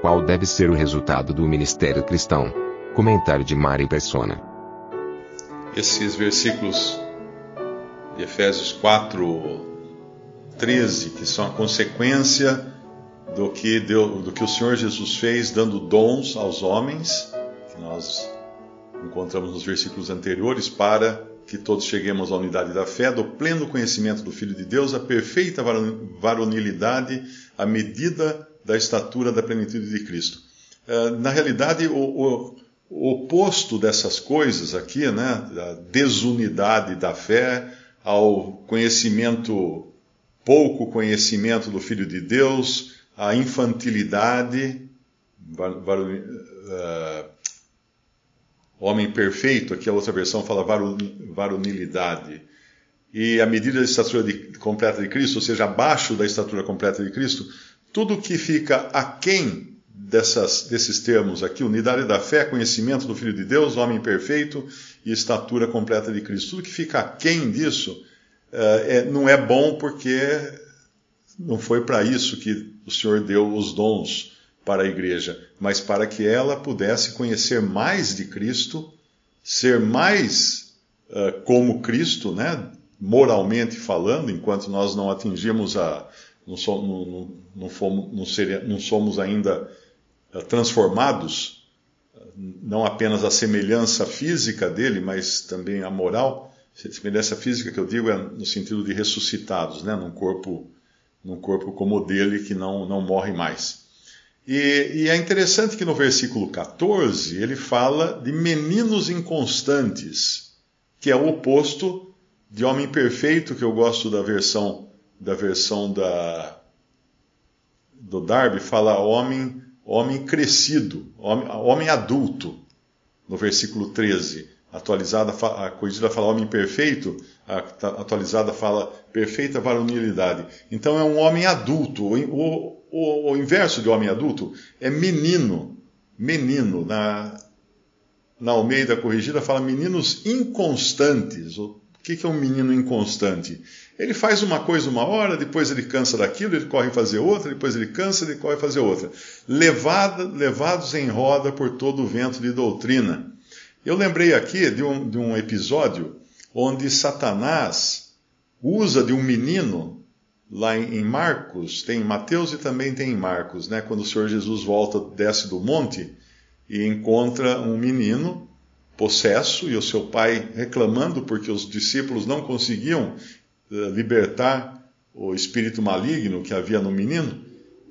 Qual deve ser o resultado do ministério cristão? Comentário de Mari Persona. Esses versículos de Efésios 4, 13, que são a consequência do que, do que o Senhor Jesus fez, dando dons aos homens, que nós encontramos nos versículos anteriores, para que todos cheguemos à unidade da fé, do pleno conhecimento do Filho de Deus, a perfeita varonilidade, à medida da estatura da plenitude de Cristo. Eh, na realidade, o, o, oposto dessas coisas aqui, né, da desunidade da fé, ao conhecimento, pouco conhecimento do Filho de Deus, a infantilidade, uh, homem perfeito, aqui a outra versão fala varonilidade, e a medida da estatura de, completa de Cristo, ou seja, abaixo da estatura completa de Cristo, tudo que fica aquém dessas, desses termos aqui, unidade da fé, conhecimento do Filho de Deus, homem perfeito e estatura completa de Cristo, tudo que fica aquém disso uh, é, não é bom porque não foi para isso que o Senhor deu os dons para a igreja, mas para que ela pudesse conhecer mais de Cristo, ser mais uh, como Cristo, né? moralmente falando, enquanto nós não atingimos a. não, so, não, não, fomos, não, seria, não somos ainda uh, transformados, não apenas a semelhança física dele, mas também a moral. Semelhança física que eu digo é no sentido de ressuscitados, né? num corpo num corpo como o dele que não, não morre mais. E, e, é interessante que no versículo 14 ele fala de meninos inconstantes, que é o oposto de homem perfeito, que eu gosto da versão da versão da do Darby, fala homem homem crescido, homem, homem adulto, no versículo 13 atualizada, a corrigida fala homem perfeito, a atualizada fala perfeita varonilidade. Então é um homem adulto. O, o, o inverso de homem adulto é menino. Menino. Na, na Almeida corrigida fala meninos inconstantes. O que, que é um menino inconstante? Ele faz uma coisa uma hora, depois ele cansa daquilo, ele corre fazer outra, depois ele cansa, ele corre fazer outra. Levada, levados em roda por todo o vento de doutrina eu lembrei aqui de um, de um episódio onde Satanás usa de um menino lá em, Marcos, tem em Mateus e também tem em Marcos, né? Quando o Senhor Jesus volta, desce do monte e encontra um menino possesso e o seu pai reclamando porque os discípulos não conseguiam uh, libertar o espírito maligno que havia no menino.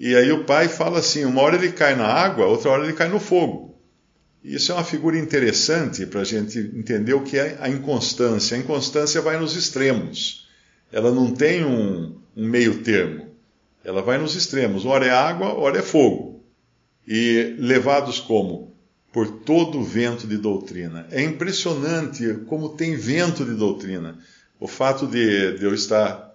E aí o pai fala assim: uma hora ele cai na água, outra hora ele cai no fogo. Isso é uma figura interessante para a gente entender o que é a inconstância. A inconstância vai nos extremos. Ela não tem um, um meio termo. Ela vai nos extremos. Ora é água, ora é fogo. E levados como? Por todo o vento de doutrina. É impressionante como tem vento de doutrina. O fato de, de eu estar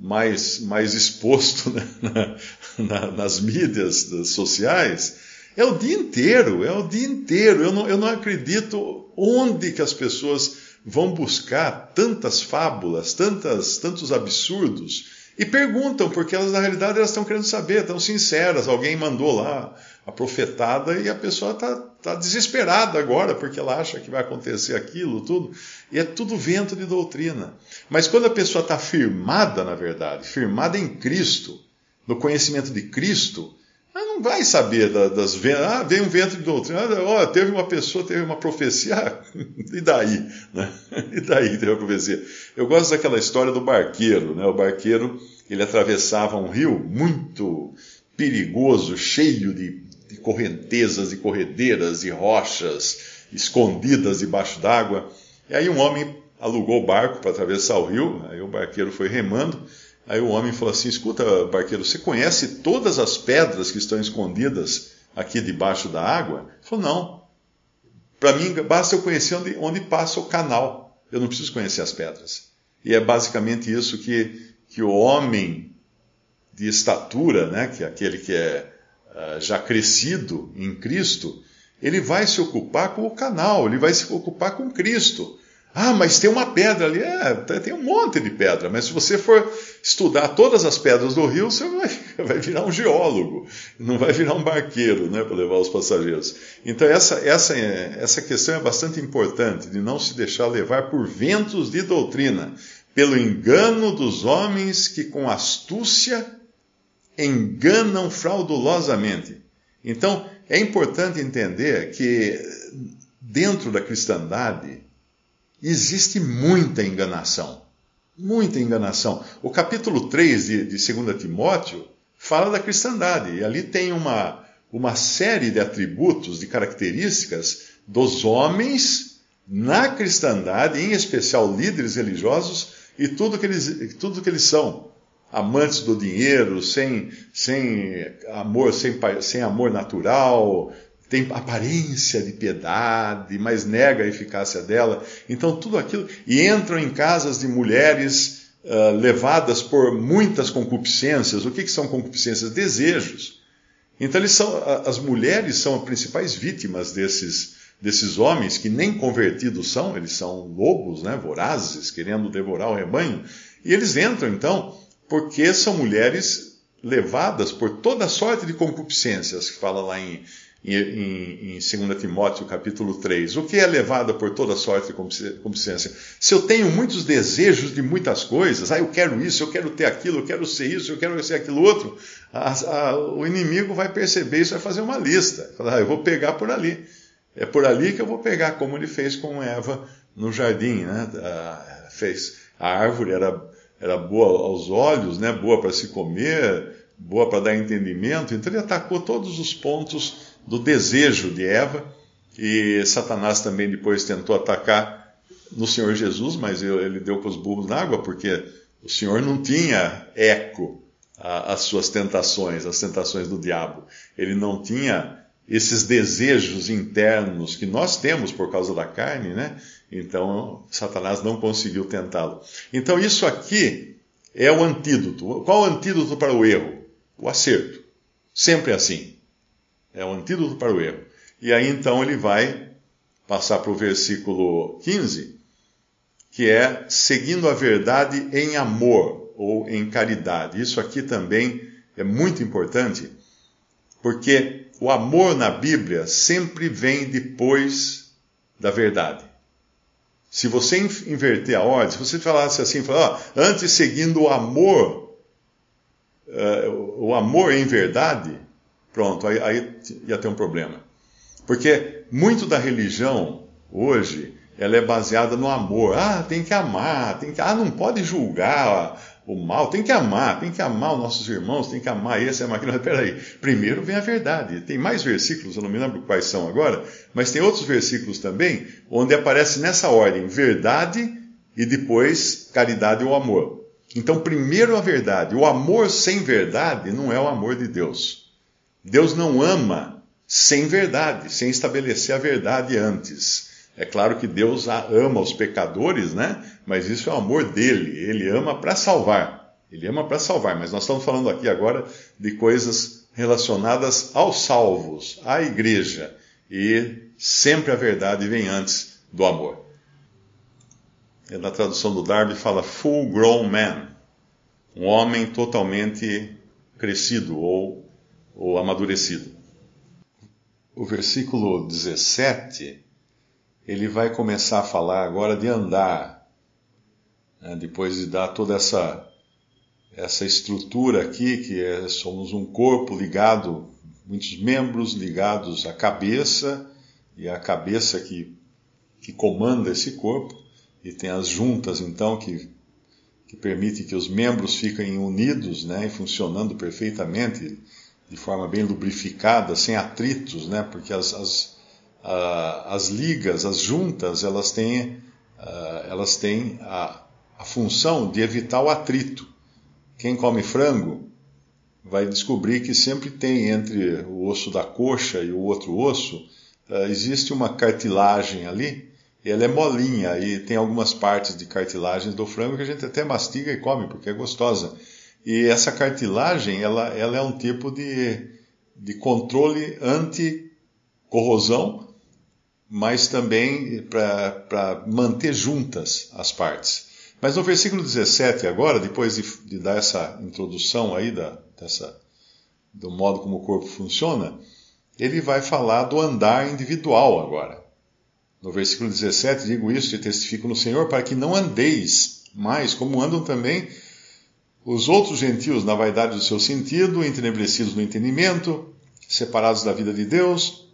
mais, mais exposto né, na, na, nas mídias sociais é o dia inteiro, é o dia inteiro. Eu não, eu não acredito onde que as pessoas vão buscar tantas fábulas, tantas, tantos absurdos e perguntam, porque elas na realidade elas estão querendo saber, estão sinceras. Alguém mandou lá a profetada e a pessoa está tá desesperada agora porque ela acha que vai acontecer aquilo, tudo. E é tudo vento de doutrina. Mas quando a pessoa está firmada, na verdade, firmada em Cristo, no conhecimento de Cristo, ela não vai saber das vendas. Ah, veio um vento de doutrina. Ah, teve uma pessoa, teve uma profecia. e daí? Né? E daí teve uma profecia? Eu gosto daquela história do barqueiro. Né? O barqueiro ele atravessava um rio muito perigoso, cheio de, de correntezas e corredeiras e rochas escondidas debaixo d'água. E aí um homem alugou o barco para atravessar o rio. Aí o barqueiro foi remando Aí o homem falou assim: Escuta, barqueiro, você conhece todas as pedras que estão escondidas aqui debaixo da água? Ele falou: Não. Para mim, basta eu conhecer onde, onde passa o canal. Eu não preciso conhecer as pedras. E é basicamente isso que, que o homem de estatura, né, que é aquele que é já crescido em Cristo, ele vai se ocupar com o canal, ele vai se ocupar com Cristo. Ah, mas tem uma pedra ali. É, tem um monte de pedra, mas se você for estudar todas as pedras do rio, você vai, vai virar um geólogo, não vai virar um barqueiro né, para levar os passageiros. Então, essa, essa, essa questão é bastante importante, de não se deixar levar por ventos de doutrina, pelo engano dos homens que com astúcia enganam fraudulosamente. Então, é importante entender que dentro da cristandade existe muita enganação. Muita enganação. O capítulo 3 de, de 2 Timóteo fala da cristandade, e ali tem uma, uma série de atributos, de características dos homens na cristandade, em especial líderes religiosos, e tudo que eles, tudo que eles são amantes do dinheiro, sem, sem amor, sem, sem amor natural, tem aparência de piedade, mas nega a eficácia dela. Então, tudo aquilo. E entram em casas de mulheres uh, levadas por muitas concupiscências. O que, que são concupiscências? Desejos. Então, eles são, as mulheres são as principais vítimas desses, desses homens que nem convertidos são, eles são lobos, né, vorazes, querendo devorar o rebanho. E eles entram, então, porque são mulheres levadas por toda sorte de concupiscências, que fala lá em, em, em, em 2 Timóteo capítulo 3. O que é levada por toda sorte de concupiscência? Se eu tenho muitos desejos de muitas coisas, ah, eu quero isso, eu quero ter aquilo, eu quero ser isso, eu quero ser aquilo outro, a, a, o inimigo vai perceber isso, vai fazer uma lista. Falar, ah, eu vou pegar por ali. É por ali que eu vou pegar, como ele fez com Eva no jardim, né? A, fez. A árvore era era boa aos olhos, né? boa para se comer, boa para dar entendimento. Então ele atacou todos os pontos do desejo de Eva. E Satanás também depois tentou atacar no Senhor Jesus, mas ele deu com os burros na água, porque o Senhor não tinha eco às suas tentações, às tentações do diabo. Ele não tinha esses desejos internos que nós temos por causa da carne, né? Então, Satanás não conseguiu tentá-lo. Então, isso aqui é o antídoto. Qual o antídoto para o erro? O acerto. Sempre assim. É o antídoto para o erro. E aí, então, ele vai passar para o versículo 15, que é seguindo a verdade em amor ou em caridade. Isso aqui também é muito importante, porque o amor na Bíblia sempre vem depois da verdade. Se você inverter a ordem, se você falasse assim, falar, ó, antes seguindo o amor, uh, o amor em verdade, pronto, aí, aí ia ter um problema. Porque muito da religião hoje, ela é baseada no amor. Ah, tem que amar, tem que, ah, não pode julgar o mal, tem que amar, tem que amar os nossos irmãos, tem que amar esse, amar aquele. Peraí, primeiro vem a verdade. Tem mais versículos, eu não me lembro quais são agora, mas tem outros versículos também, onde aparece nessa ordem verdade e depois caridade ou amor. Então, primeiro a verdade. O amor sem verdade não é o amor de Deus. Deus não ama sem verdade, sem estabelecer a verdade antes. É claro que Deus ama os pecadores, né? Mas isso é o amor dele. Ele ama para salvar. Ele ama para salvar. Mas nós estamos falando aqui agora de coisas relacionadas aos salvos, à igreja. E sempre a verdade vem antes do amor. E na tradução do Darby fala full grown man. Um homem totalmente crescido ou, ou amadurecido. O versículo 17 ele vai começar a falar agora de andar, né, depois de dar toda essa, essa estrutura aqui, que é, somos um corpo ligado, muitos membros ligados à cabeça, e a cabeça que, que comanda esse corpo, e tem as juntas então que, que permitem que os membros fiquem unidos né, e funcionando perfeitamente, de forma bem lubrificada, sem atritos, né, porque as, as as ligas, as juntas, elas têm, elas têm a, a função de evitar o atrito. Quem come frango vai descobrir que sempre tem entre o osso da coxa e o outro osso, uh, existe uma cartilagem ali, e ela é molinha, e tem algumas partes de cartilagens do frango que a gente até mastiga e come, porque é gostosa. E essa cartilagem, ela, ela é um tipo de, de controle anti-corrosão, mas também para manter juntas as partes. Mas no versículo 17 agora, depois de, de dar essa introdução aí da, dessa, do modo como o corpo funciona, ele vai falar do andar individual agora. No versículo 17, digo isso e testifico no Senhor, para que não andeis mais como andam também os outros gentios na vaidade do seu sentido, entenebrecidos no entendimento, separados da vida de Deus,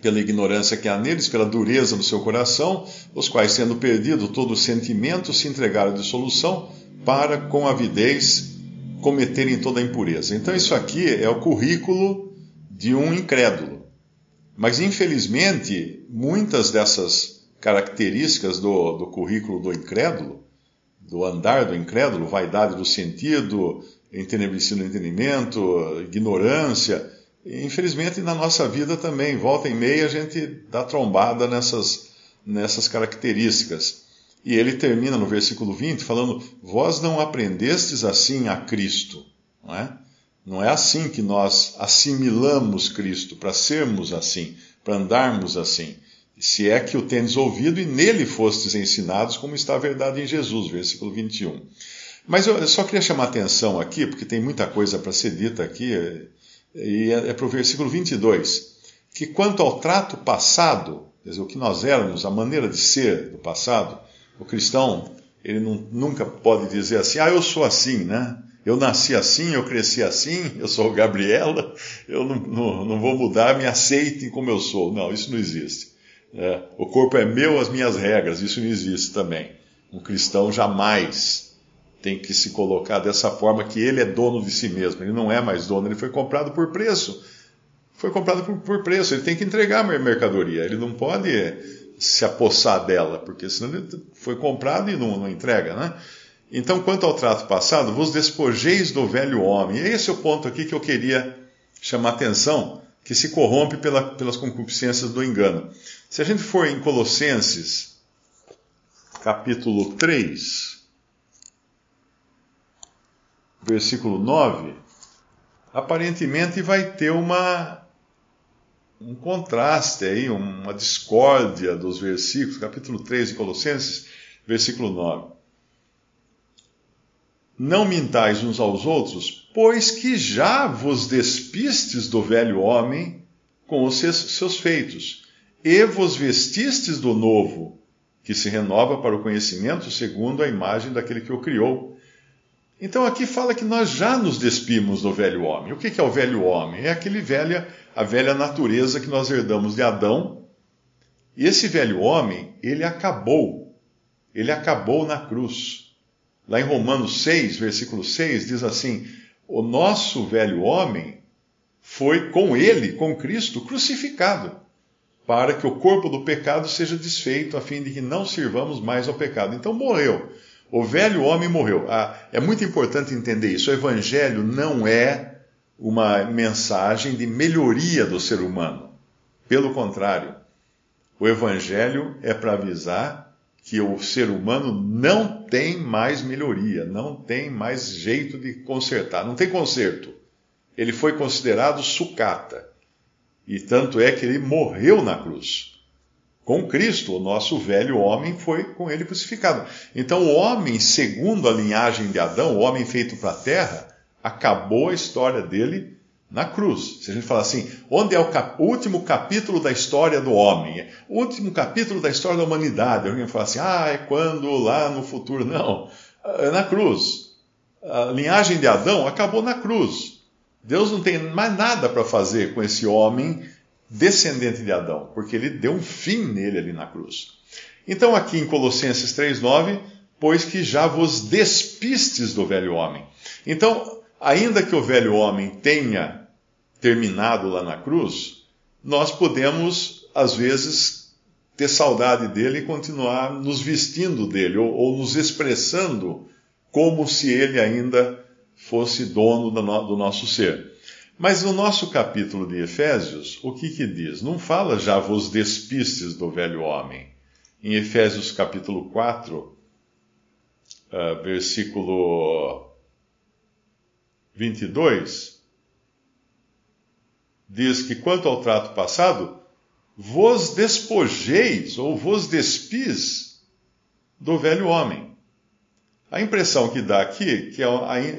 pela ignorância que há neles, pela dureza do seu coração, os quais, sendo perdido todo o sentimento, se entregaram à dissolução, para, com avidez, cometerem toda a impureza. Então, isso aqui é o currículo de um incrédulo. Mas, infelizmente, muitas dessas características do, do currículo do incrédulo, do andar do incrédulo, vaidade do sentido, entenebrecido no entendimento, ignorância, infelizmente na nossa vida também, volta e meia, a gente dá trombada nessas, nessas características. E ele termina no versículo 20 falando: Vós não aprendestes assim a Cristo. Não é, não é assim que nós assimilamos Cristo, para sermos assim, para andarmos assim. Se é que o tendes ouvido e nele fostes ensinados, como está a verdade em Jesus, versículo 21. Mas eu só queria chamar atenção aqui, porque tem muita coisa para ser dita aqui, e é, é para o versículo 22, que quanto ao trato passado, quer dizer, o que nós éramos, a maneira de ser do passado, o cristão, ele não, nunca pode dizer assim, ah, eu sou assim, né? Eu nasci assim, eu cresci assim, eu sou Gabriela, eu não, não, não vou mudar, me aceitem como eu sou. Não, isso não existe. É, o corpo é meu, as minhas regras, isso não existe também. Um cristão jamais tem que se colocar dessa forma que ele é dono de si mesmo. Ele não é mais dono, ele foi comprado por preço. Foi comprado por, por preço, ele tem que entregar a mercadoria. Ele não pode se apossar dela, porque senão ele foi comprado e não, não entrega, né? Então, quanto ao trato passado, vos despojeis do velho homem. E esse é o ponto aqui que eu queria chamar atenção, que se corrompe pela, pelas concupiscências do engano. Se a gente for em Colossenses, capítulo 3, versículo 9, aparentemente vai ter uma um contraste aí, uma discórdia dos versículos, capítulo 3 de Colossenses, versículo 9. Não mintais uns aos outros, pois que já vos despistes do velho homem com os seus feitos, e vos vestistes do novo, que se renova para o conhecimento segundo a imagem daquele que o criou. Então aqui fala que nós já nos despimos do velho homem. O que é o velho homem? É aquele velha a velha natureza que nós herdamos de Adão. E esse velho homem, ele acabou. Ele acabou na cruz. Lá em Romanos 6, versículo 6, diz assim: O nosso velho homem foi com ele, com Cristo, crucificado, para que o corpo do pecado seja desfeito, a fim de que não sirvamos mais ao pecado. Então morreu. O velho homem morreu. Ah, é muito importante entender isso. O evangelho não é uma mensagem de melhoria do ser humano. Pelo contrário, o Evangelho é para avisar que o ser humano não tem mais melhoria, não tem mais jeito de consertar, não tem conserto. Ele foi considerado sucata. E tanto é que ele morreu na cruz. Com Cristo, o nosso velho homem foi com ele crucificado. Então, o homem, segundo a linhagem de Adão, o homem feito para a terra, acabou a história dele na cruz. Se a gente falar assim, onde é o cap último capítulo da história do homem? O último capítulo da história da humanidade. Alguém fala assim, ah, é quando lá no futuro. Não, é na cruz. A linhagem de Adão acabou na cruz. Deus não tem mais nada para fazer com esse homem descendente de Adão, porque ele deu um fim nele ali na cruz. Então, aqui em Colossenses 3,9, pois que já vos despistes do velho homem. Então, ainda que o velho homem tenha terminado lá na cruz, nós podemos, às vezes, ter saudade dele e continuar nos vestindo dele, ou, ou nos expressando como se ele ainda fosse dono do, no, do nosso ser. Mas no nosso capítulo de Efésios, o que que diz? Não fala já vos despistes do velho homem. Em Efésios capítulo 4, uh, ah, versículo 22, diz que quanto ao trato passado, vos despojeis ou vos despis do velho homem. A impressão que dá aqui que é,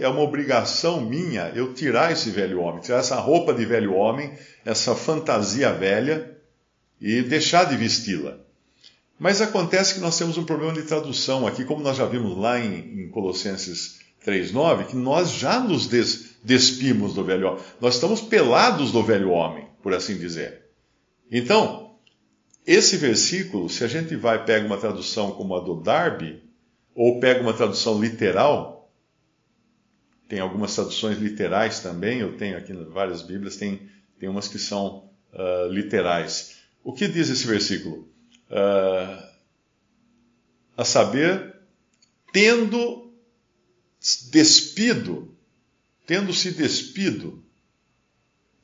é uma obrigação minha eu tirar esse velho homem, tirar essa roupa de velho homem, essa fantasia velha e deixar de vesti-la. Mas acontece que nós temos um problema de tradução aqui, como nós já vimos lá em, em Colossenses 3,9, que nós já nos des, despimos do velho homem. Nós estamos pelados do velho homem, por assim dizer. Então, esse versículo, se a gente vai pega uma tradução como a do Darby, ou pega uma tradução literal, tem algumas traduções literais também, eu tenho aqui várias Bíblias, tem, tem umas que são uh, literais. O que diz esse versículo? Uh, a saber, tendo despido, tendo se despido,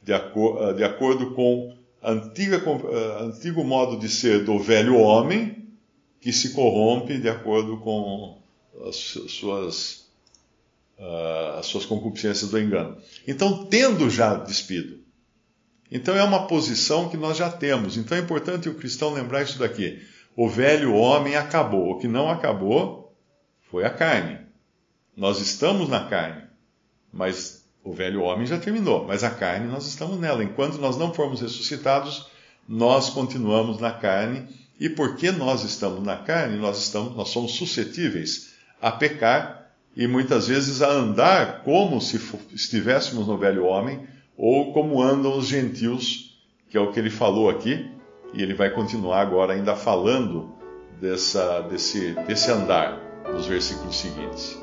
de, acor de acordo com antiga, uh, antigo modo de ser do velho homem, que se corrompe de acordo com as suas, uh, as suas concupiscências do engano. Então, tendo já despido. Então, é uma posição que nós já temos. Então, é importante o cristão lembrar isso daqui. O velho homem acabou. O que não acabou foi a carne. Nós estamos na carne, mas o velho homem já terminou. Mas a carne, nós estamos nela. Enquanto nós não formos ressuscitados, nós continuamos na carne e porque nós estamos na carne, nós, estamos, nós somos suscetíveis a pecar e muitas vezes a andar como se estivéssemos no velho homem ou como andam os gentios, que é o que ele falou aqui, e ele vai continuar agora ainda falando dessa, desse, desse andar nos versículos seguintes.